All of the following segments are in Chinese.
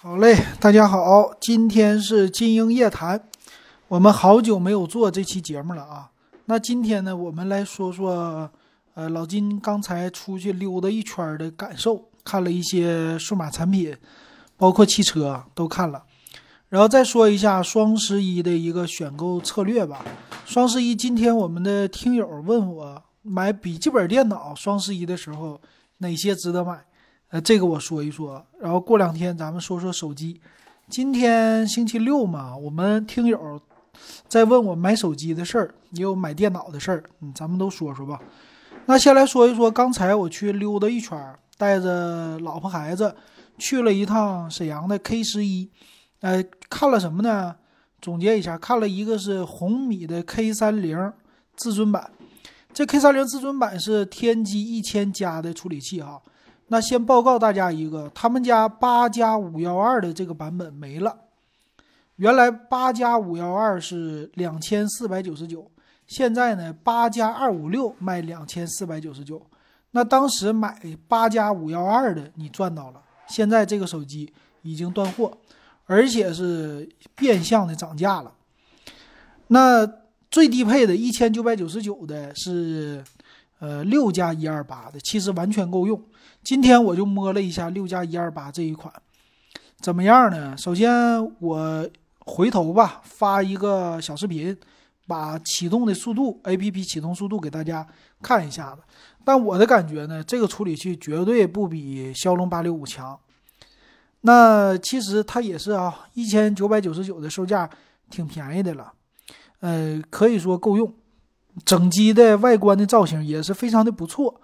好嘞，大家好，今天是金鹰夜谈，我们好久没有做这期节目了啊。那今天呢，我们来说说，呃，老金刚才出去溜达一圈的感受，看了一些数码产品，包括汽车都看了，然后再说一下双十一的一个选购策略吧。双十一今天我们的听友问我买笔记本电脑，双十一的时候哪些值得买？呃，这个我说一说，然后过两天咱们说说手机。今天星期六嘛，我们听友在问我买手机的事儿，也有买电脑的事儿，嗯，咱们都说说吧。那先来说一说，刚才我去溜达一圈，带着老婆孩子去了一趟沈阳的 K 十一，呃，看了什么呢？总结一下，看了一个是红米的 K 三零至尊版，这 K 三零至尊版是天玑一千加的处理器哈。那先报告大家一个，他们家八加五幺二的这个版本没了。原来八加五幺二是两千四百九十九，现在呢八加二五六卖两千四百九十九。那当时买八加五幺二的你赚到了，现在这个手机已经断货，而且是变相的涨价了。那最低配的一千九百九十九的是，呃六加一二八的，其实完全够用。今天我就摸了一下六加一二八这一款，怎么样呢？首先我回头吧发一个小视频，把启动的速度，APP 启动速度给大家看一下子。但我的感觉呢，这个处理器绝对不比骁龙八六五强。那其实它也是啊，一千九百九十九的售价，挺便宜的了。呃，可以说够用。整机的外观的造型也是非常的不错。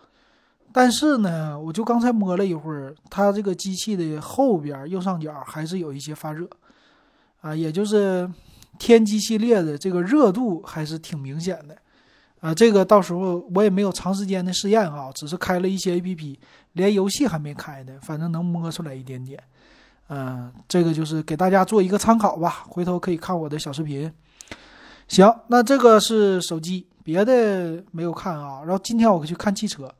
但是呢，我就刚才摸了一会儿，它这个机器的后边右上角还是有一些发热，啊，也就是天玑系列的这个热度还是挺明显的，啊，这个到时候我也没有长时间的试验啊，只是开了一些 APP，连游戏还没开呢，反正能摸出来一点点，嗯，这个就是给大家做一个参考吧，回头可以看我的小视频。行，那这个是手机，别的没有看啊，然后今天我去看汽车。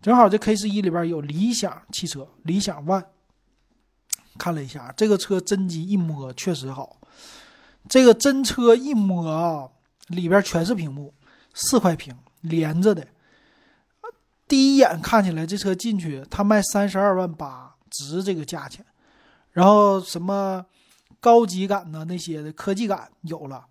正好这 K 十一里边有理想汽车，理想 ONE，看了一下这个车真机一摸确实好，这个真车一摸啊，里边全是屏幕，四块屏连着的，第一眼看起来这车进去它卖三十二万八，值这个价钱，然后什么高级感呢那些的科技感有了，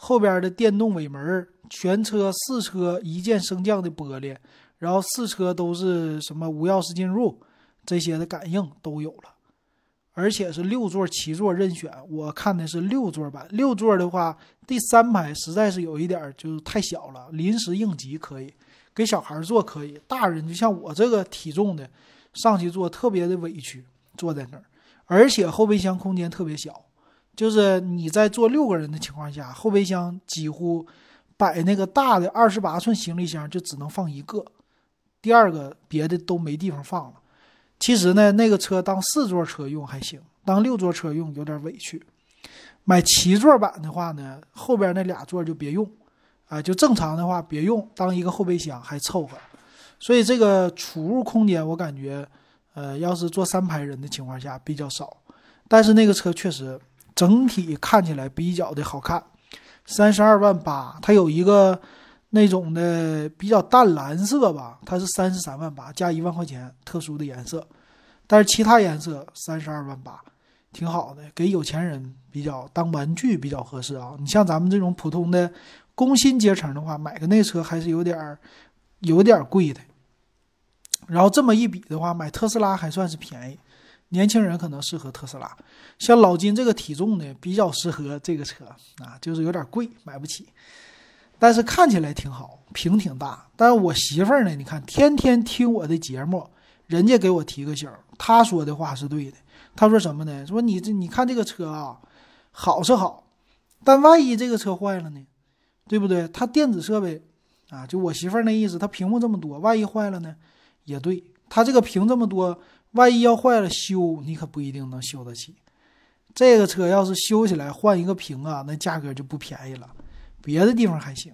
后边的电动尾门，全车四车一键升降的玻璃。然后四车都是什么无钥匙进入这些的感应都有了，而且是六座七座任选。我看的是六座版，六座的话，第三排实在是有一点就是太小了，临时应急可以给小孩坐可以，大人就像我这个体重的上去坐特别的委屈，坐在那儿，而且后备箱空间特别小，就是你在坐六个人的情况下，后备箱几乎摆那个大的二十八寸行李箱就只能放一个。第二个别的都没地方放了，其实呢，那个车当四座车用还行，当六座车用有点委屈。买七座版的话呢，后边那俩座就别用，啊，就正常的话别用，当一个后备箱还凑合。所以这个储物空间我感觉，呃，要是坐三排人的情况下比较少。但是那个车确实整体看起来比较的好看，三十二万八，它有一个。那种的比较淡蓝色吧，它是三十三万八加一万块钱特殊的颜色，但是其他颜色三十二万八，挺好的，给有钱人比较当玩具比较合适啊。你像咱们这种普通的工薪阶层的话，买个那车还是有点儿有点贵的。然后这么一比的话，买特斯拉还算是便宜，年轻人可能适合特斯拉，像老金这个体重呢比较适合这个车啊，就是有点贵，买不起。但是看起来挺好，屏挺大。但是我媳妇儿呢？你看，天天听我的节目，人家给我提个醒，她说的话是对的。她说什么呢？说你这你看这个车啊，好是好，但万一这个车坏了呢？对不对？它电子设备啊，就我媳妇儿那意思，它屏幕这么多，万一坏了呢？也对，它这个屏这么多，万一要坏了修，你可不一定能修得起。这个车要是修起来换一个屏啊，那价格就不便宜了。别的地方还行，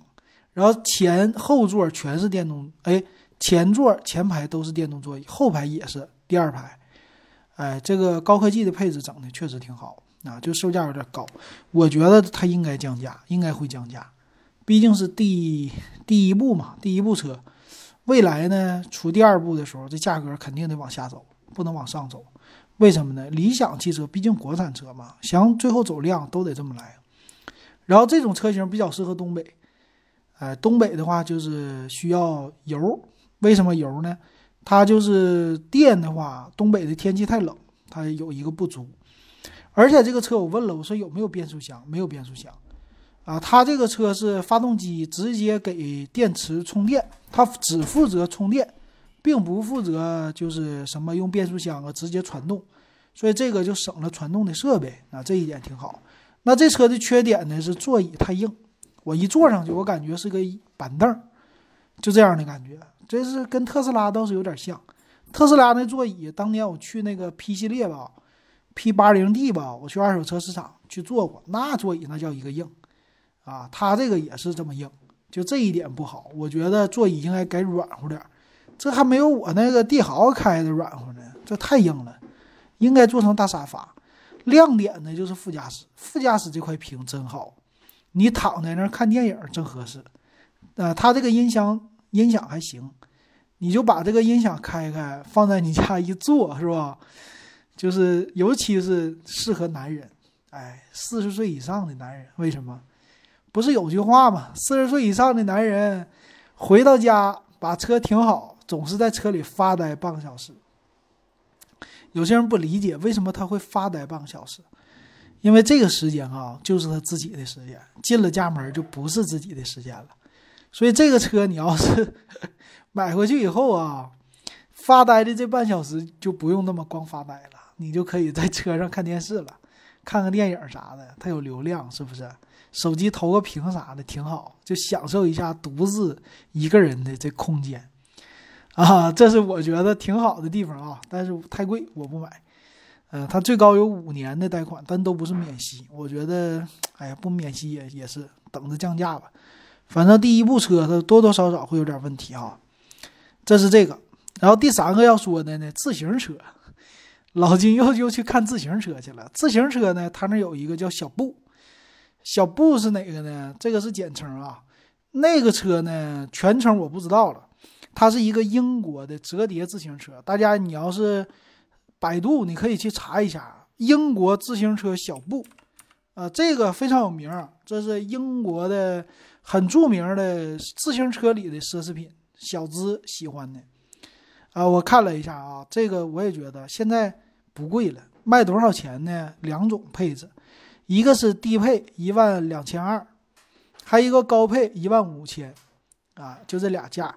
然后前后座全是电动，哎，前座前排都是电动座椅，后排也是第二排，哎，这个高科技的配置整的确实挺好啊，就售价有点高，我觉得它应该降价，应该会降价，毕竟是第第一步嘛，第一部车，未来呢出第二部的时候，这价格肯定得往下走，不能往上走。为什么呢？理想汽车毕竟国产车嘛，想最后走量都得这么来。然后这种车型比较适合东北，哎，东北的话就是需要油，为什么油呢？它就是电的话，东北的天气太冷，它有一个不足。而且这个车我问了，我说有没有变速箱？没有变速箱，啊，它这个车是发动机直接给电池充电，它只负责充电。并不负责就是什么用变速箱啊直接传动，所以这个就省了传动的设备啊，这一点挺好。那这车的缺点呢是座椅太硬，我一坐上去我感觉是个板凳，就这样的感觉。这是跟特斯拉倒是有点像，特斯拉那座椅当年我去那个 P 系列吧，P 八零 D 吧，我去二手车市场去坐过，那座椅那叫一个硬啊，它这个也是这么硬，就这一点不好。我觉得座椅应该改软乎点儿。这还没有我那个帝豪开的软和呢，这太硬了，应该做成大沙发。亮点呢就是副驾驶，副驾驶这块屏真好，你躺在那儿看电影正合适。呃，它这个音响音响还行，你就把这个音响开开，放在你家一坐是吧？就是尤其是适合男人，哎，四十岁以上的男人，为什么？不是有句话吗？四十岁以上的男人回到家把车停好。总是在车里发呆半个小时。有些人不理解为什么他会发呆半个小时，因为这个时间啊就是他自己的时间，进了家门就不是自己的时间了。所以这个车你要是 买回去以后啊，发呆的这半小时就不用那么光发呆了，你就可以在车上看电视了，看个电影啥的，它有流量是不是？手机投个屏啥的挺好，就享受一下独自一个人的这空间。啊，这是我觉得挺好的地方啊，但是太贵，我不买。呃，它最高有五年的贷款，但都不是免息。我觉得，哎呀，不免息也也是等着降价吧。反正第一部车它多多少少会有点问题哈。这是这个，然后第三个要说的呢，自行车。老金又又去看自行车去了。自行车呢，它那有一个叫小布，小布是哪个呢？这个是简称啊。那个车呢，全称我不知道了。它是一个英国的折叠自行车，大家你要是百度，你可以去查一下英国自行车小布，啊，这个非常有名，这是英国的很著名的自行车里的奢侈品，小资喜欢的，啊，我看了一下啊，这个我也觉得现在不贵了，卖多少钱呢？两种配置，一个是低配一万两千二，还一个高配一万五千，啊，就这俩价。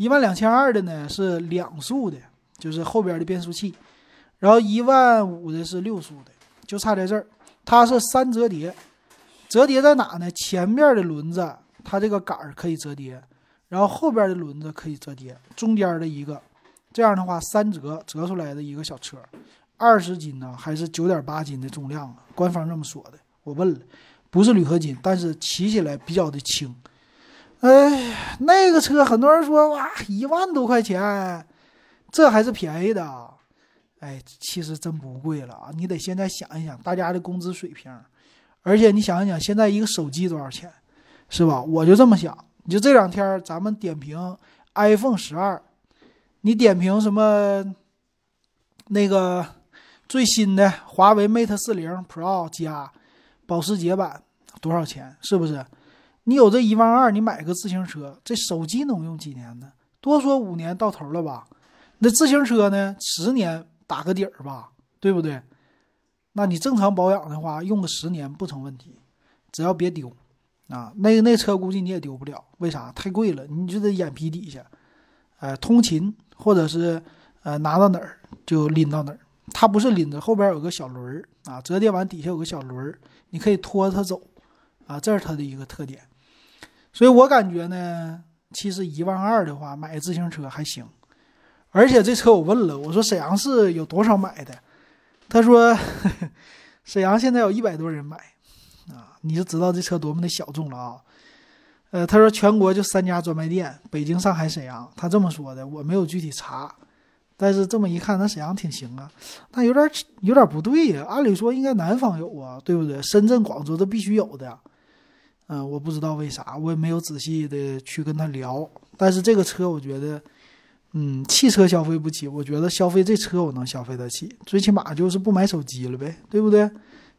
一万两千二的呢是两速的，就是后边的变速器，然后一万五的是六速的，就差在这儿。它是三折叠，折叠在哪呢？前面的轮子它这个杆儿可以折叠，然后后边的轮子可以折叠，中间的一个，这样的话三折折出来的一个小车，二十斤呢还是九点八斤的重量啊？官方这么说的，我问了，不是铝合金，但是骑起来比较的轻。哎，那个车很多人说哇，一万多块钱，这还是便宜的。哎，其实真不贵了啊！你得现在想一想大家的工资水平，而且你想一想现在一个手机多少钱，是吧？我就这么想。你就这两天咱们点评 iPhone 十二，你点评什么那个最新的华为 Mate 四零 Pro 加保时捷版多少钱？是不是？你有这一万二，你买个自行车，这手机能用几年呢？多说五年到头了吧？那自行车呢？十年打个底儿吧，对不对？那你正常保养的话，用个十年不成问题，只要别丢啊。那那车估计你也丢不了，为啥？太贵了，你就得眼皮底下，呃，通勤或者是呃拿到哪儿就拎到哪儿。它不是拎着，后边有个小轮儿啊，折叠完底下有个小轮儿，你可以拖着它走啊，这是它的一个特点。所以我感觉呢，其实一万二的话买自行车还行，而且这车我问了，我说沈阳市有多少买的？他说 沈阳现在有一百多人买，啊，你就知道这车多么的小众了啊。呃，他说全国就三家专卖店，北京、上海、沈阳，他这么说的，我没有具体查，但是这么一看，那沈阳挺行啊，那有点有点不对呀。按理说应该南方有啊，对不对？深圳、广州都必须有的。嗯，我不知道为啥，我也没有仔细的去跟他聊。但是这个车，我觉得，嗯，汽车消费不起，我觉得消费这车我能消费得起，最起码就是不买手机了呗，对不对？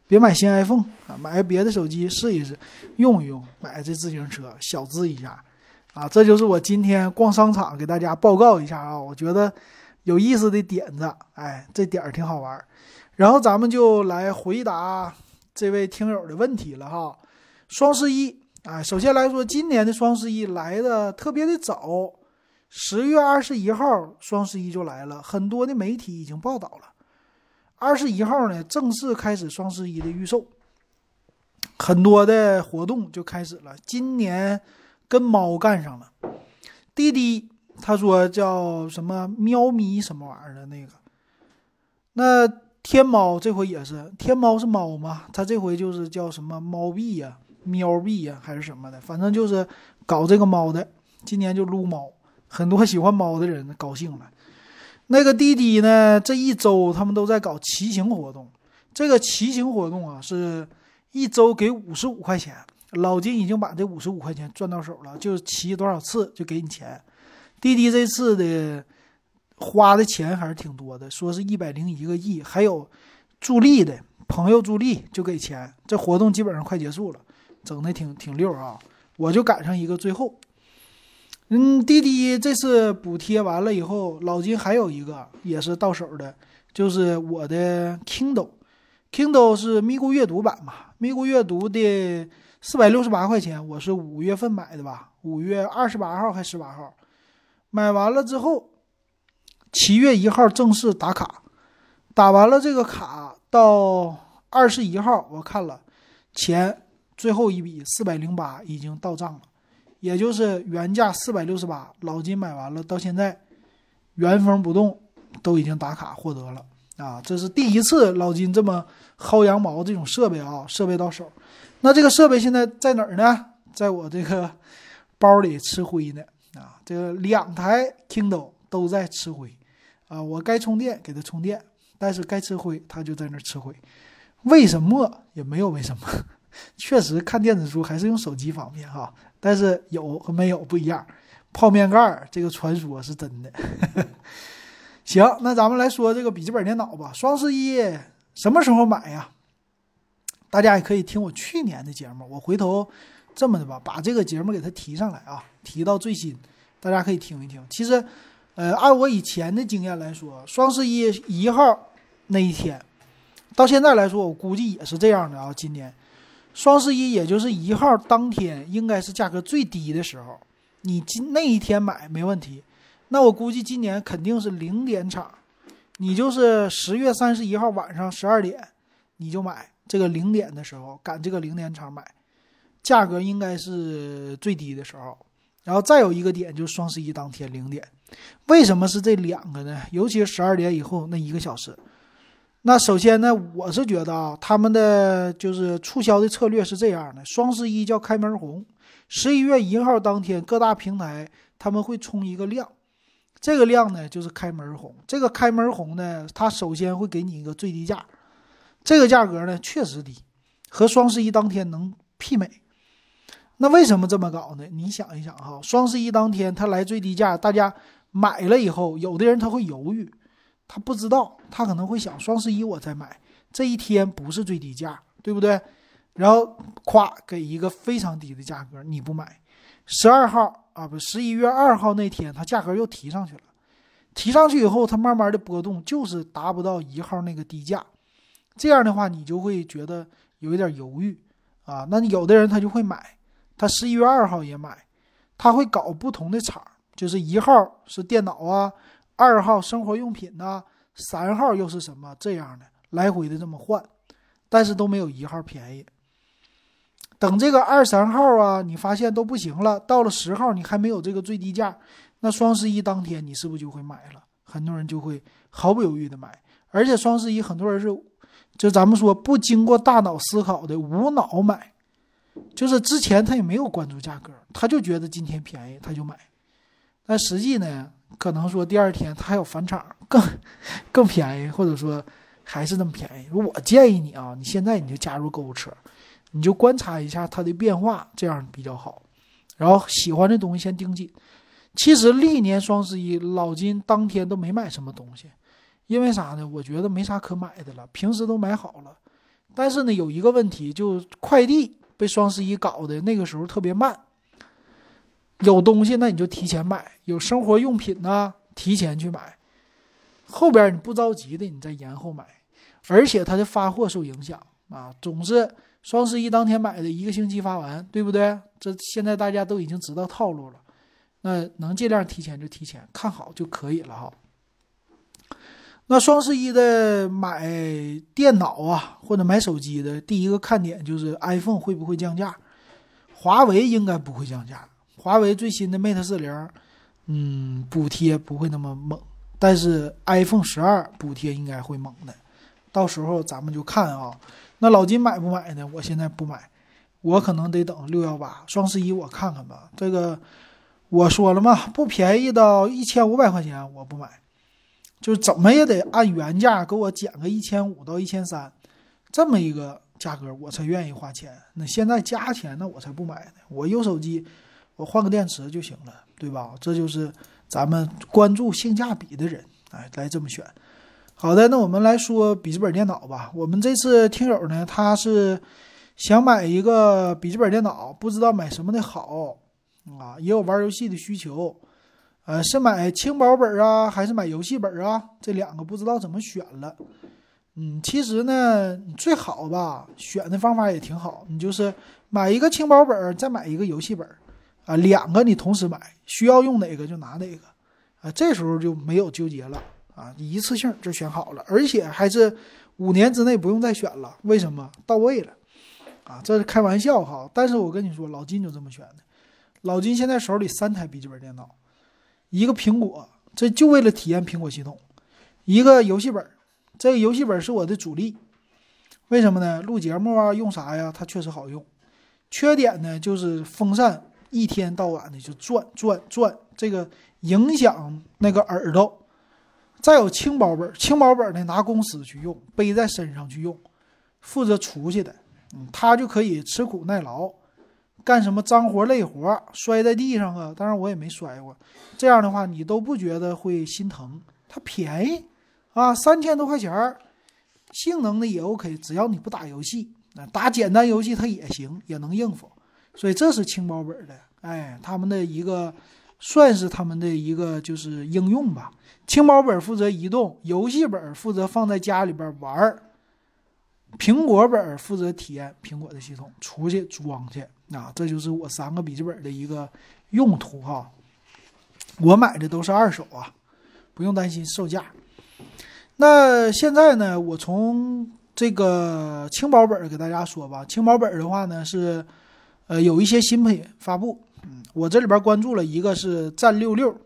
别买新 iPhone 啊，买个别的手机试一试，用一用。买这自行车小资一下，啊，这就是我今天逛商场给大家报告一下啊，我觉得有意思的点子，哎，这点儿挺好玩。然后咱们就来回答这位听友的问题了哈。双十一，哎，首先来说，今年的双十一来的特别的早，十月二十一号双十一就来了，很多的媒体已经报道了。二十一号呢，正式开始双十一的预售，很多的活动就开始了。今年跟猫干上了，滴滴他说叫什么喵咪什么玩意儿的那个，那天猫这回也是，天猫是猫嘛，它这回就是叫什么猫币呀、喵币呀还是什么的，反正就是搞这个猫的。今年就撸猫，很多喜欢猫的人高兴了。那个滴滴呢？这一周他们都在搞骑行活动。这个骑行活动啊，是一周给五十五块钱。老金已经把这五十五块钱赚到手了，就骑多少次就给你钱。滴滴这次的花的钱还是挺多的，说是一百零一个亿，还有助力的朋友助力就给钱。这活动基本上快结束了，整的挺挺溜啊！我就赶上一个最后。嗯，滴滴这次补贴完了以后，老金还有一个也是到手的，就是我的 Kindle，Kindle 是咪咕阅读版嘛，咪咕阅读的四百六十八块钱，我是五月份买的吧，五月二十八号还十八号，买完了之后，七月一号正式打卡，打完了这个卡到二十一号，我看了钱最后一笔四百零八已经到账了。也就是原价四百六十八，老金买完了，到现在原封不动都已经打卡获得了啊！这是第一次老金这么薅羊毛，这种设备啊，设备到手。那这个设备现在在哪儿呢？在我这个包里吃灰呢啊！这个两台 Kindle 都在吃灰啊！我该充电给它充电，但是该吃灰它就在那吃灰。为什么也没有为什么？确实看电子书还是用手机方便哈。但是有和没有不一样，泡面盖儿这个传说是真的。行，那咱们来说这个笔记本电脑吧。双十一什么时候买呀？大家也可以听我去年的节目。我回头这么的吧，把这个节目给它提上来啊，提到最新，大家可以听一听。其实，呃，按我以前的经验来说，双十一一号那一天，到现在来说，我估计也是这样的啊。今年。双十一也就是一号当天，应该是价格最低的时候。你今那一天买没问题。那我估计今年肯定是零点场，你就是十月三十一号晚上十二点，你就买这个零点的时候赶这个零点场买，价格应该是最低的时候。然后再有一个点就是双十一当天零点，为什么是这两个呢？尤其是十二点以后那一个小时。那首先呢，我是觉得啊，他们的就是促销的策略是这样的：双十一叫开门红，十一月一号当天各大平台他们会冲一个量，这个量呢就是开门红。这个开门红呢，它首先会给你一个最低价，这个价格呢确实低，和双十一当天能媲美。那为什么这么搞呢？你想一想哈，双十一当天他来最低价，大家买了以后，有的人他会犹豫。他不知道，他可能会想双十一我再买，这一天不是最低价，对不对？然后咵给一个非常低的价格，你不买，十二号啊不十一月二号那天，它价格又提上去了，提上去以后，它慢慢的波动就是达不到一号那个低价，这样的话你就会觉得有一点犹豫啊。那有的人他就会买，他十一月二号也买，他会搞不同的场，就是一号是电脑啊。二号生活用品呢，三号又是什么这样的来回的这么换，但是都没有一号便宜。等这个二三号啊，你发现都不行了，到了十号你还没有这个最低价，那双十一当天你是不是就会买了？很多人就会毫不犹豫的买，而且双十一很多人是，就咱们说不经过大脑思考的无脑买，就是之前他也没有关注价格，他就觉得今天便宜他就买，但实际呢？可能说第二天它还有返场更更便宜，或者说还是那么便宜。我建议你啊，你现在你就加入购物车，你就观察一下它的变化，这样比较好。然后喜欢的东西先盯紧。其实历年双十一，老金当天都没买什么东西，因为啥呢？我觉得没啥可买的了，平时都买好了。但是呢，有一个问题，就快递被双十一搞的那个时候特别慢。有东西那你就提前买，有生活用品呢提前去买，后边你不着急的你再延后买，而且它的发货受影响啊，总是双十一当天买的一个星期发完，对不对？这现在大家都已经知道套路了，那能尽量提前就提前，看好就可以了哈。那双十一的买电脑啊或者买手机的第一个看点就是 iPhone 会不会降价，华为应该不会降价。华为最新的 Mate 四零，嗯，补贴不会那么猛，但是 iPhone 十二补贴应该会猛的，到时候咱们就看啊。那老金买不买呢？我现在不买，我可能得等六幺八、双十一我看看吧。这个我说了嘛，不便宜到一千五百块钱我不买，就怎么也得按原价给我减个一千五到一千三，这么一个价格我才愿意花钱。那现在加钱那我才不买呢，我有手机。换个电池就行了，对吧？这就是咱们关注性价比的人，哎，来这么选。好的，那我们来说笔记本电脑吧。我们这次听友呢，他是想买一个笔记本电脑，不知道买什么的好啊，也有玩游戏的需求，呃，是买轻薄本啊，还是买游戏本啊？这两个不知道怎么选了。嗯，其实呢，最好吧，选的方法也挺好，你就是买一个轻薄本，再买一个游戏本。啊，两个你同时买，需要用哪个就拿哪个，啊，这时候就没有纠结了啊，你一次性就选好了，而且还是五年之内不用再选了，为什么？到位了，啊，这是开玩笑哈，但是我跟你说，老金就这么选的，老金现在手里三台笔记本电脑，一个苹果，这就为了体验苹果系统，一个游戏本，这个游戏本是我的主力，为什么呢？录节目啊，用啥呀？它确实好用，缺点呢就是风扇。一天到晚的就转转转，这个影响那个耳朵。再有轻薄本，轻薄本呢拿公司去用，背在身上去用，负责出去的，嗯，它就可以吃苦耐劳，干什么脏活累活，摔在地上啊，当然我也没摔过。这样的话你都不觉得会心疼，它便宜啊，三千多块钱儿性能呢也 OK，只要你不打游戏，打简单游戏它也行，也能应付。所以这是轻薄本的，哎，他们的一个算是他们的一个就是应用吧。轻薄本负责移动，游戏本负责放在家里边玩儿，苹果本负责体验苹果的系统，出去装去。啊，这就是我三个笔记本的一个用途哈。我买的都是二手啊，不用担心售价。那现在呢，我从这个轻薄本给大家说吧。轻薄本的话呢是。呃，有一些新品发布，嗯，我这里边关注了一个是战六六，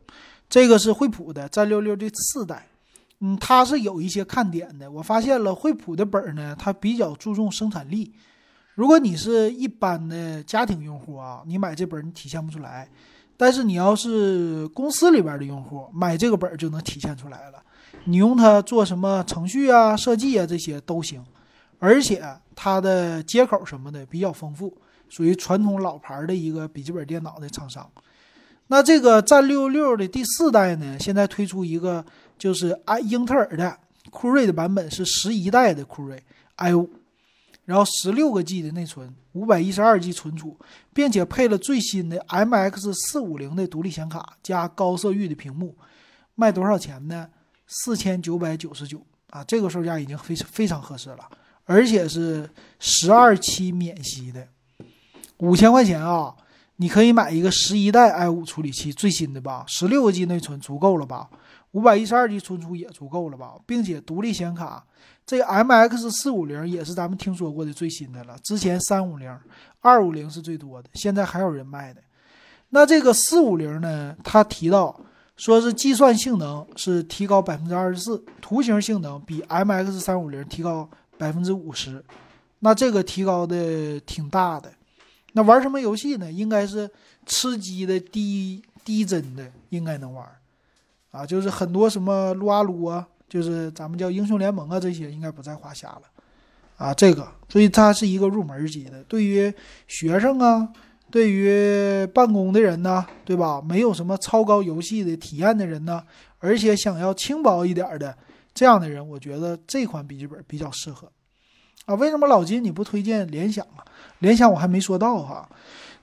这个是惠普的战六六的四代，嗯，它是有一些看点的。我发现了惠普的本儿呢，它比较注重生产力。如果你是一般的家庭用户啊，你买这本你体现不出来；但是你要是公司里边的用户，买这个本就能体现出来了。你用它做什么程序啊、设计啊这些都行，而且它的接口什么的比较丰富。属于传统老牌的一个笔记本电脑的厂商，那这个战六六的第四代呢，现在推出一个就是啊英特尔的酷睿的版本是十一代的酷睿 i 五，然后十六个 G 的内存，五百一十二 G 存储，并且配了最新的 MX 四五零的独立显卡加高色域的屏幕，卖多少钱呢？四千九百九十九啊，这个售价已经非常非常合适了，而且是十二期免息的。五千块钱啊，你可以买一个十一代 i 五处理器最新的吧，十六个 G 内存足够了吧，五百一十二 G 存储也足够了吧，并且独立显卡，这个 MX 四五零也是咱们听说过的最新的了，之前三五零、二五零是最多的，现在还有人卖的。那这个四五零呢，他提到说是计算性能是提高百分之二十四，图形性能比 MX 三五零提高百分之五十，那这个提高的挺大的。那玩什么游戏呢？应该是吃鸡的低低帧的，应该能玩。啊，就是很多什么撸啊撸啊，就是咱们叫英雄联盟啊，这些应该不在话下了。啊，这个，所以它是一个入门级的，对于学生啊，对于办公的人呢，对吧？没有什么超高游戏的体验的人呢，而且想要轻薄一点的这样的人，我觉得这款笔记本比较适合。啊，为什么老金你不推荐联想啊？联想我还没说到哈。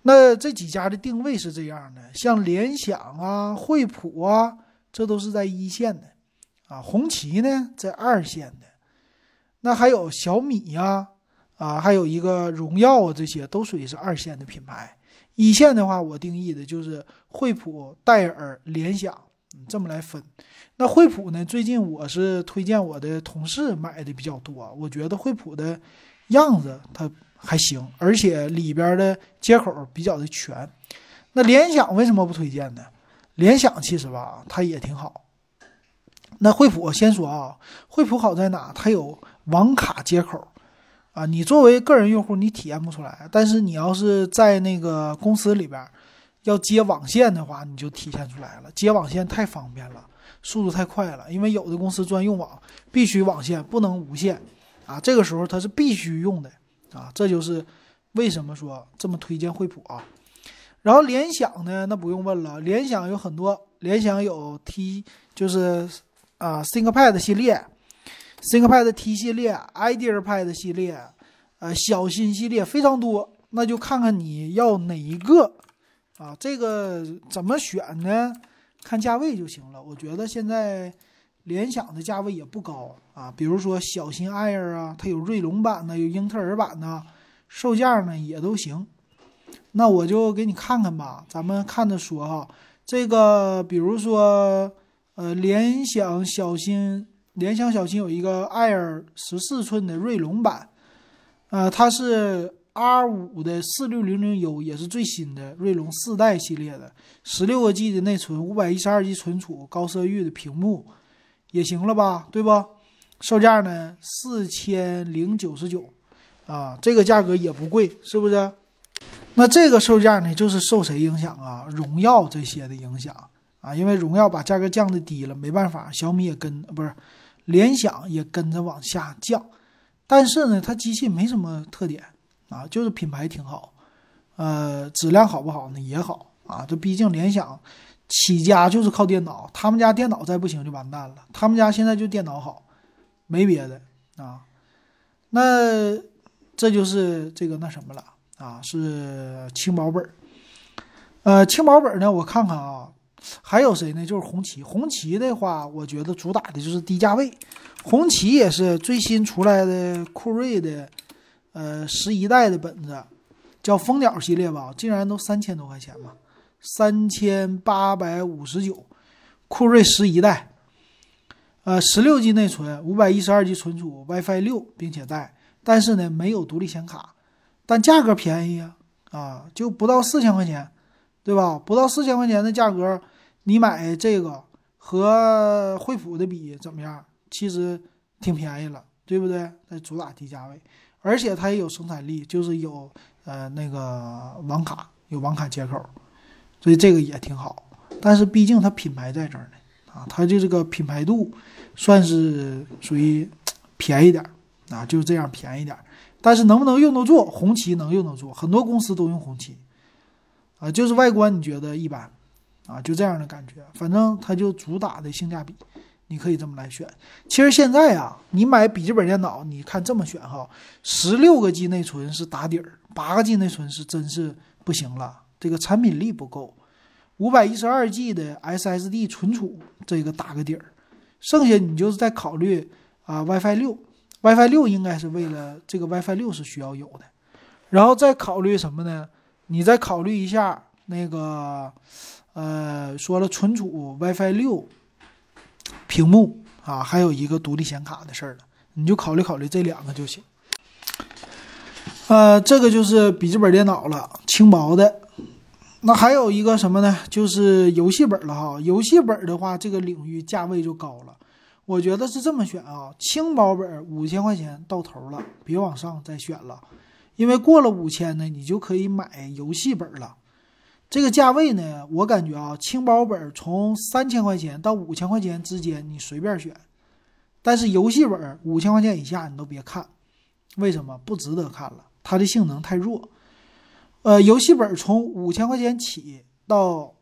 那这几家的定位是这样的，像联想啊、惠普啊，这都是在一线的，啊，红旗呢在二线的。那还有小米呀，啊，还有一个荣耀啊，这些都属于是二线的品牌。一线的话，我定义的就是惠普、戴尔、联想，这么来分。那惠普呢？最近我是推荐我的同事买的比较多，我觉得惠普的样子它还行，而且里边的接口比较的全。那联想为什么不推荐呢？联想其实吧，它也挺好。那惠普先说啊，惠普好在哪？它有。网卡接口，啊，你作为个人用户你体验不出来，但是你要是在那个公司里边要接网线的话，你就体现出来了。接网线太方便了，速度太快了，因为有的公司专用网必须网线，不能无线，啊，这个时候它是必须用的，啊，这就是为什么说这么推荐惠普啊。然后联想呢，那不用问了，联想有很多，联想有 T 就是啊 ThinkPad 系列。ThinkPad T 系列、IdeaPad 系列，呃，小新系列非常多，那就看看你要哪一个啊？这个怎么选呢？看价位就行了。我觉得现在联想的价位也不高啊，比如说小新 Air 啊，它有锐龙版的，有英特尔版的，售价呢也都行。那我就给你看看吧，咱们看着说哈。这个比如说，呃，联想小新。联想小新有一个 Air 十四寸的锐龙版，呃，它是 R 五的四六零零 U，也是最新的锐龙四代系列的，十六个 G 的内存，五百一十二 G 存储，高色域的屏幕，也行了吧，对不？售价呢四千零九十九，啊，这个价格也不贵，是不是？那这个售价呢，就是受谁影响啊？荣耀这些的影响啊，因为荣耀把价格降的低了，没办法，小米也跟不是。联想也跟着往下降，但是呢，它机器没什么特点啊，就是品牌挺好，呃，质量好不好呢？也好啊，这毕竟联想起家就是靠电脑，他们家电脑再不行就完蛋了，他们家现在就电脑好，没别的啊。那这就是这个那什么了啊，是轻薄本儿呃，轻薄本呢，我看看啊。还有谁呢？就是红旗。红旗的话，我觉得主打的就是低价位。红旗也是最新出来的酷睿的，呃，十一代的本子，叫蜂鸟系列吧，竟然都三千多块钱嘛，三千八百五十九。酷睿十一代，呃，十六 G 内存，五百一十二 G 存储，WiFi 六，并且带，但是呢，没有独立显卡，但价格便宜啊，啊，就不到四千块钱，对吧？不到四千块钱的价格。你买这个和惠普的比怎么样？其实挺便宜了，对不对？它主打低价位，而且它也有生产力，就是有呃那个网卡，有网卡接口，所以这个也挺好。但是毕竟它品牌在这儿呢，啊，它就这个品牌度算是属于便宜点儿啊，就这样便宜点儿。但是能不能用得住？红旗能用得住，很多公司都用红旗，啊，就是外观你觉得一般。啊，就这样的感觉，反正它就主打的性价比，你可以这么来选。其实现在啊，你买笔记本电脑，你看这么选哈，十六个 G 内存是打底儿，八个 G 内存是真是不行了，这个产品力不够。五百一十二 G 的 SSD 存储这个打个底儿，剩下你就是在考虑啊 WiFi 六，WiFi 六应该是为了这个 WiFi 六是需要有的，然后再考虑什么呢？你再考虑一下那个。呃，说了存储 WiFi 六，屏幕啊，还有一个独立显卡的事儿了，你就考虑考虑这两个就行。呃，这个就是笔记本电脑了，轻薄的。那还有一个什么呢？就是游戏本了哈。游戏本的话，这个领域价位就高了。我觉得是这么选啊，轻薄本五千块钱到头了，别往上再选了，因为过了五千呢，你就可以买游戏本了。这个价位呢，我感觉啊，轻薄本从三千块钱到五千块钱之间你随便选，但是游戏本五千块钱以下你都别看，为什么？不值得看了，它的性能太弱。呃，游戏本从五千块钱起到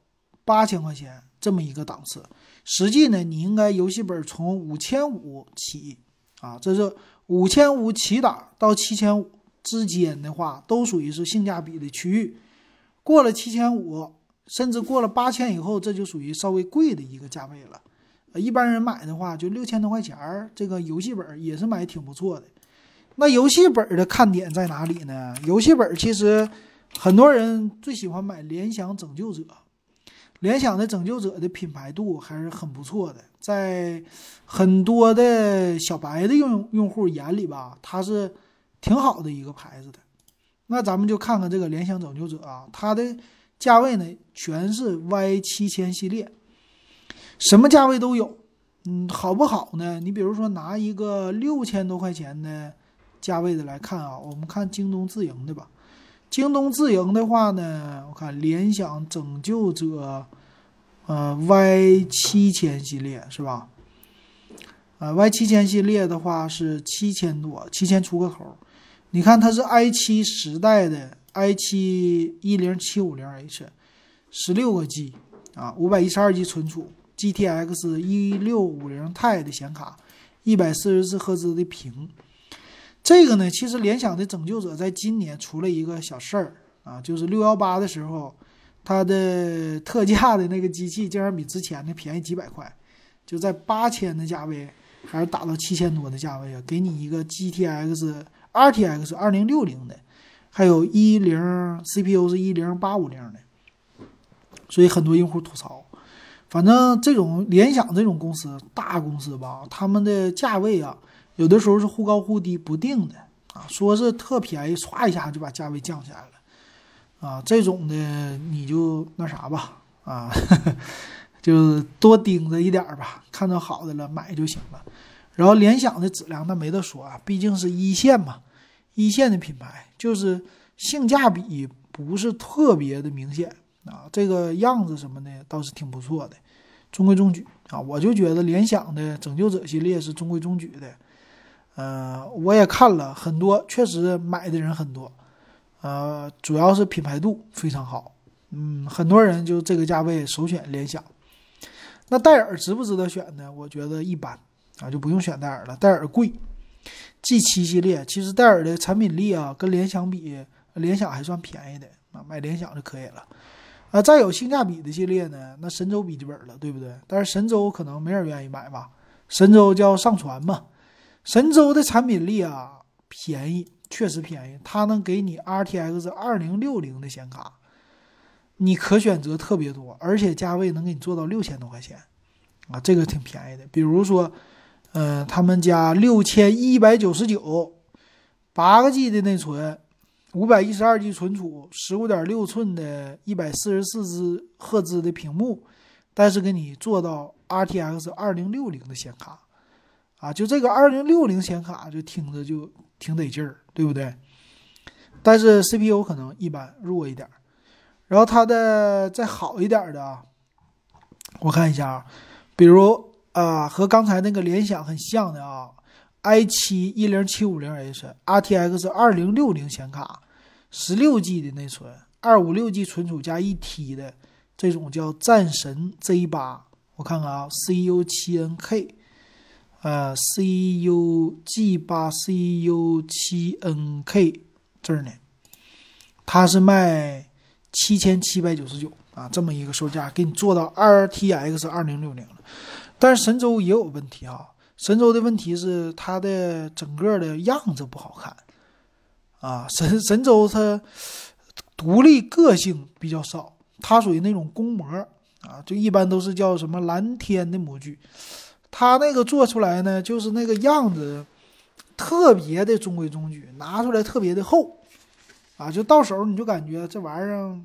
八千块钱这么一个档次，实际呢，你应该游戏本从五千五起啊，这是五千五起档到七千五之间的话，都属于是性价比的区域。过了七千五，甚至过了八千以后，这就属于稍微贵的一个价位了。一般人买的话，就六千多块钱儿，这个游戏本也是买挺不错的。那游戏本的看点在哪里呢？游戏本其实。很多人最喜欢买联想拯救者，联想的拯救者的品牌度还是很不错的，在很多的小白的用用户眼里吧，它是挺好的一个牌子的。那咱们就看看这个联想拯救者啊，它的价位呢全是 Y 七千系列，什么价位都有。嗯，好不好呢？你比如说拿一个六千多块钱的价位的来看啊，我们看京东自营的吧。京东自营的话呢，我看联想拯救者，呃，Y 七千系列是吧？呃，Y 七千系列的话是七千多，七千出个头。你看它是 i 七时代的 i 七一零七五零 H，十六个 G 啊，五百一十二 G 存储，GTX 一六五零 Ti 的显卡，一百四十四赫兹的屏。这个呢，其实联想的拯救者在今年出了一个小事儿啊，就是六幺八的时候，它的特价的那个机器竟然比之前的便宜几百块，就在八千的价位，还是打到七千多的价位啊，给你一个 GTX RTX 二零六零的，还有一零 CPU 是一零八五零的，所以很多用户吐槽，反正这种联想这种公司大公司吧，他们的价位啊。有的时候是忽高忽低不定的啊，说是特便宜，唰一下就把价位降下来了，啊，这种的你就那啥吧，啊，就多盯着一点吧，看到好的了买就行了。然后联想的质量那没得说啊，毕竟是一线嘛，一线的品牌就是性价比不是特别的明显啊，这个样子什么的倒是挺不错的，中规中矩啊，我就觉得联想的拯救者系列是中规中矩的。呃，我也看了很多，确实买的人很多，呃，主要是品牌度非常好，嗯，很多人就这个价位首选联想。那戴尔值不值得选呢？我觉得一般啊，就不用选戴尔了，戴尔贵。G 七系列其实戴尔的产品力啊，跟联想比，联想还算便宜的啊，买联想就可以了。啊，再有性价比的系列呢，那神州笔记本了，对不对？但是神州可能没人愿意买吧，神州叫上传嘛。神州的产品力啊，便宜，确实便宜。它能给你 RTX 二零六零的显卡，你可选择特别多，而且价位能给你做到六千多块钱，啊，这个挺便宜的。比如说，呃，他们家六千一百九十九，八个 G 的内存，五百一十二 G 存储，十五点六寸的一百四十四兹赫兹的屏幕，但是给你做到 RTX 二零六零的显卡。啊，就这个二零六零显卡就听着就挺得劲儿，对不对？但是 CPU 可能一般弱一点，然后它的再好一点的啊，我看一下啊，比如啊和刚才那个联想很像的啊，i 七一零七五零 H RTX 二零六零显卡，十六 G 的内存，二五六 G 存储加一 T 的这种叫战神 Z 八，我看看啊，CU 七 NK。呃，C U G 八 C U 七 N K 这儿呢，它是卖七千七百九十九啊，这么一个售价，给你做到 R T X 二零六零了。但是神州也有问题啊，神州的问题是它的整个的样子不好看啊。神神州它独立个性比较少，它属于那种公模啊，就一般都是叫什么蓝天的模具。它那个做出来呢，就是那个样子，特别的中规中矩，拿出来特别的厚，啊，就到手你就感觉这玩意儿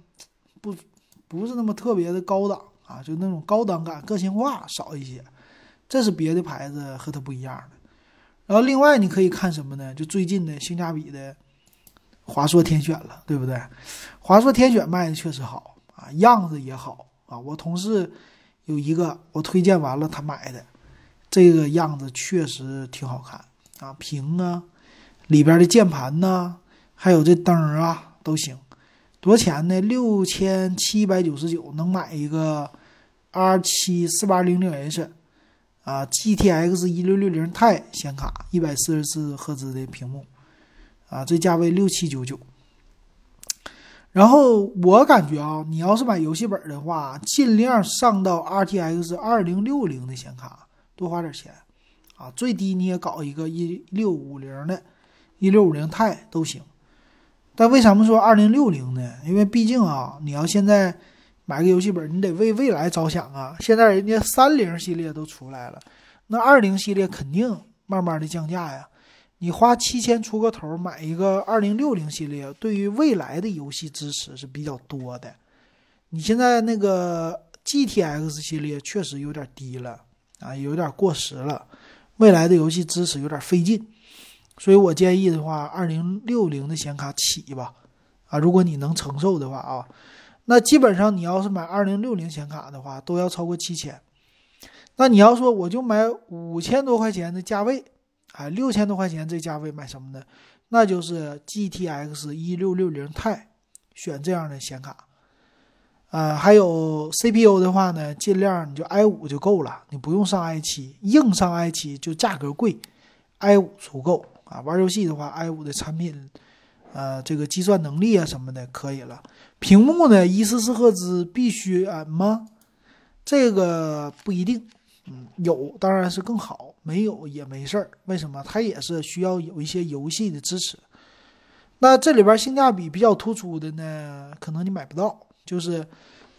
不不是那么特别的高档啊，就那种高档感、个性化少一些，这是别的牌子和它不一样的。然后另外你可以看什么呢？就最近的性价比的华硕天选了，对不对？华硕天选卖的确实好啊，样子也好啊。我同事有一个，我推荐完了他买的，这个样子确实挺好看啊，屏啊，里边的键盘呐，还有这灯啊都行。多少钱呢？六千七百九十九能买一个 R 七四八零零 H。啊，GTX 一六六零 Ti 显卡，一百四十四赫兹的屏幕，啊，这价位六七九九。然后我感觉啊，你要是买游戏本的话，尽量上到 RTX 二零六零的显卡，多花点钱，啊，最低你也搞一个一六五零的，一六五零 Ti 都行。但为什么说二零六零呢？因为毕竟啊，你要现在。买个游戏本，你得为未来着想啊！现在人家三零系列都出来了，那二零系列肯定慢慢的降价呀。你花七千出个头买一个二零六零系列，对于未来的游戏支持是比较多的。你现在那个 GTX 系列确实有点低了啊，有点过时了，未来的游戏支持有点费劲。所以我建议的话，二零六零的显卡起吧，啊，如果你能承受的话啊。那基本上，你要是买二零六零显卡的话，都要超过七千。那你要说我就买五千多块钱的价位，哎，六千多块钱这价位买什么呢？那就是 GTX 一六六零 Ti，选这样的显卡。呃，还有 CPU 的话呢，尽量你就 i 五就够了，你不用上 i 七，硬上 i 七就价格贵，i 五足够啊。玩游戏的话，i 五的产品。呃，这个计算能力啊什么的可以了。屏幕呢，一四四赫兹必须啊吗？这个不一定。嗯，有当然是更好，没有也没事儿。为什么？它也是需要有一些游戏的支持。那这里边性价比比较突出的呢，可能你买不到，就是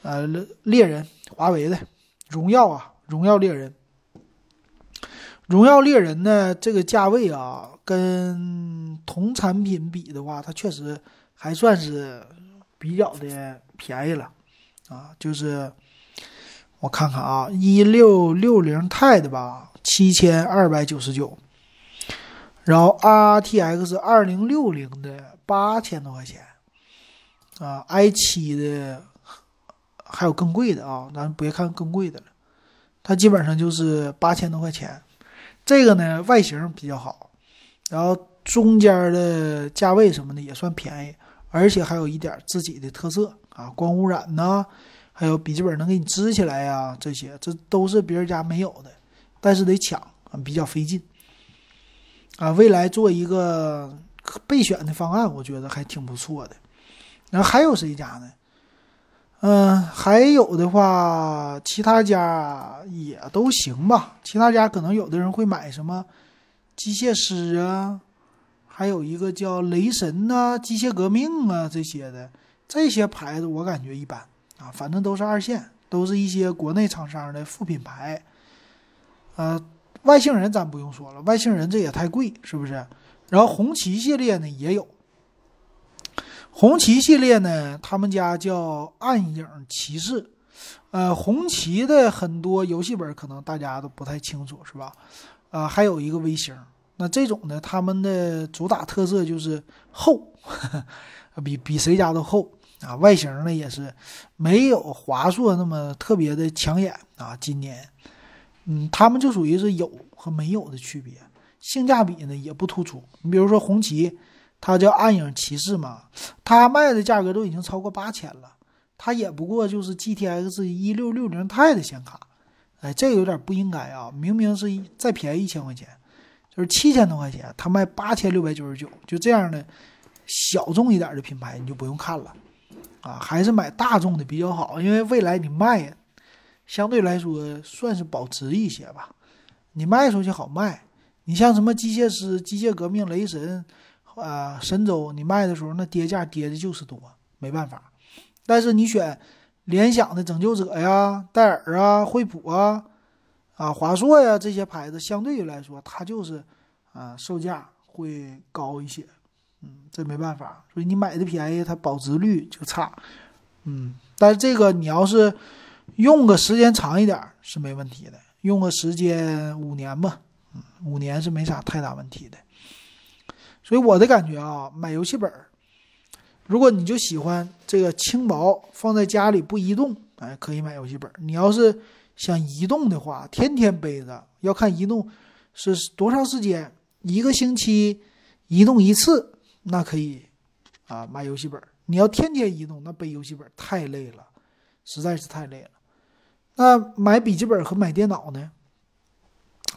呃猎人，华为的荣耀啊，荣耀猎人。荣耀猎人呢，这个价位啊，跟同产品比的话，它确实还算是比较的便宜了啊。就是我看看啊，一六六零 Ti 的吧，七千二百九十九，然后 RTX 二零六零的八千多块钱啊，i 七的还有更贵的啊，咱别看更贵的了，它基本上就是八千多块钱。这个呢，外形比较好，然后中间的价位什么的也算便宜，而且还有一点自己的特色啊，光污染呐，还有笔记本能给你支起来呀，这些这都是别人家没有的，但是得抢啊，比较费劲啊。未来做一个备选的方案，我觉得还挺不错的。然后还有谁家呢？嗯，还有的话，其他家也都行吧。其他家可能有的人会买什么机械师啊，还有一个叫雷神呐、机械革命啊这些的，这些牌子我感觉一般啊，反正都是二线，都是一些国内厂商的副品牌。呃，外星人咱不用说了，外星人这也太贵，是不是？然后红旗系列呢也有。红旗系列呢，他们家叫暗影骑士，呃，红旗的很多游戏本可能大家都不太清楚，是吧？啊，还有一个微型，那这种呢，他们的主打特色就是厚，比比谁家都厚啊。外形呢也是没有华硕那么特别的抢眼啊。今年，嗯，他们就属于是有和没有的区别，性价比呢也不突出。你比如说红旗。它叫暗影骑士嘛，它卖的价格都已经超过八千了，它也不过就是 GTX 一六六零 Ti 的显卡，哎，这个有点不应该啊！明明是再便宜一千块钱，就是七千多块钱，它卖八千六百九十九，就这样的小众一点的品牌你就不用看了，啊，还是买大众的比较好，因为未来你卖，相对来说算是保值一些吧，你卖出去好卖，你像什么机械师、机械革命、雷神。啊，神州你卖的时候那跌价跌的就是多，没办法。但是你选联想的拯救者呀、戴尔啊、惠普啊、啊华硕呀这些牌子，相对于来说它就是啊售价会高一些。嗯，这没办法。所以你买的便宜，它保值率就差。嗯，但是这个你要是用个时间长一点是没问题的，用个时间五年吧，嗯，五年是没啥太大问题的。所以我的感觉啊，买游戏本儿，如果你就喜欢这个轻薄，放在家里不移动，哎，可以买游戏本。你要是想移动的话，天天背着，要看移动是多长时间，一个星期移动一次，那可以啊买游戏本。你要天天移动，那背游戏本太累了，实在是太累了。那买笔记本和买电脑呢？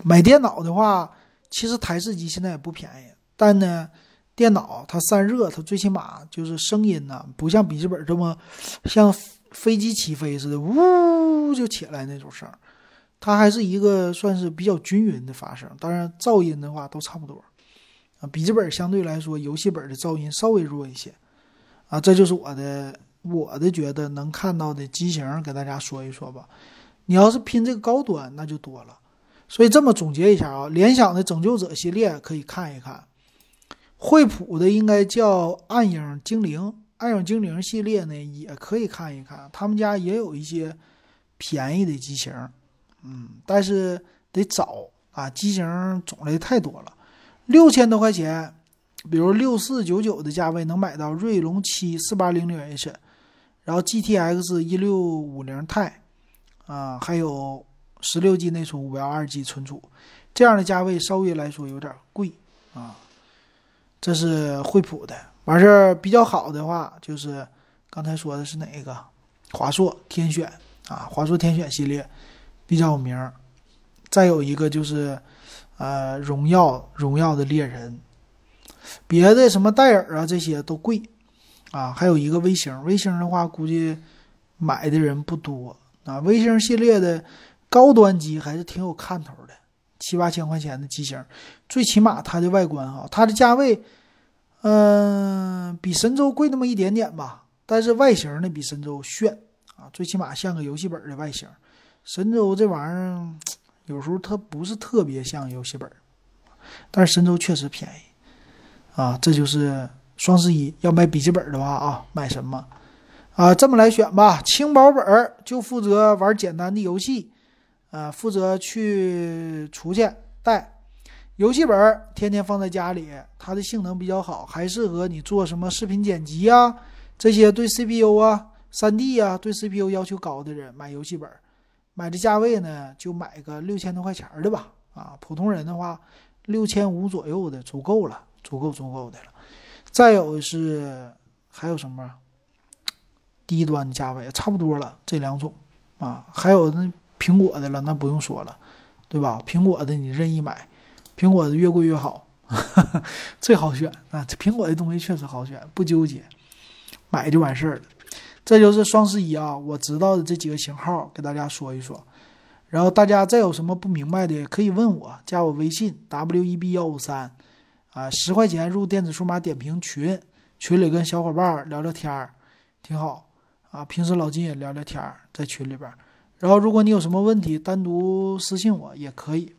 买电脑的话，其实台式机现在也不便宜，但呢，电脑它散热，它最起码就是声音呢，不像笔记本这么像飞机起飞似的，呜就起来那种声，它还是一个算是比较均匀的发声。当然，噪音的话都差不多啊。笔记本相对来说，游戏本的噪音稍微弱一些啊。这就是我的我的觉得能看到的机型，给大家说一说吧。你要是拼这个高端，那就多了。所以这么总结一下啊，联想的拯救者系列可以看一看，惠普的应该叫暗影精灵，暗影精灵系列呢也可以看一看，他们家也有一些便宜的机型，嗯，但是得找啊，机型种类太多了，六千多块钱，比如六四九九的价位能买到锐龙七四八零零 H，然后 GTX 一六五零 Ti，啊，还有。十六 G 内存，五幺二 G 存储，这样的价位稍微来说有点贵啊。这是惠普的，完事儿比较好的话就是刚才说的是哪一个？华硕天选啊，华硕天选系列比较有名儿。再有一个就是呃荣耀荣耀的猎人，别的什么戴尔啊这些都贵啊。还有一个微星，微星的话估计买的人不多啊。微星系列的。高端机还是挺有看头的，七八千块钱的机型，最起码它的外观哈，它的价位，嗯，比神州贵那么一点点吧，但是外形呢比神州炫啊，最起码像个游戏本的外形。神州这玩意儿有时候它不是特别像游戏本，但是神州确实便宜啊，这就是双十一要买笔记本的话啊，买什么啊？这么来选吧，轻薄本就负责玩简单的游戏。呃，负责去出去带游戏本，天天放在家里，它的性能比较好，还适合你做什么视频剪辑啊，这些对 CPU 啊、3D 啊对 CPU 要求高的人买游戏本，买的价位呢就买个六千多块钱的吧，啊，普通人的话六千五左右的足够了，足够足够的了。再有是还有什么低端的价位差不多了，这两种啊，还有那。苹果的了，那不用说了，对吧？苹果的你任意买，苹果的越贵越好，最好选啊！这苹果的东西确实好选，不纠结，买就完事儿了。这就是双十一啊，我知道的这几个型号，给大家说一说。然后大家再有什么不明白的，可以问我，加我微信 w e b 幺五三，啊，十块钱入电子数码点评群，群里跟小伙伴聊聊天儿，挺好啊。平时老金也聊聊天儿，在群里边。然后，如果你有什么问题，单独私信我也可以。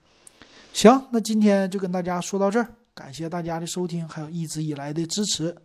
行，那今天就跟大家说到这儿，感谢大家的收听，还有一直以来的支持。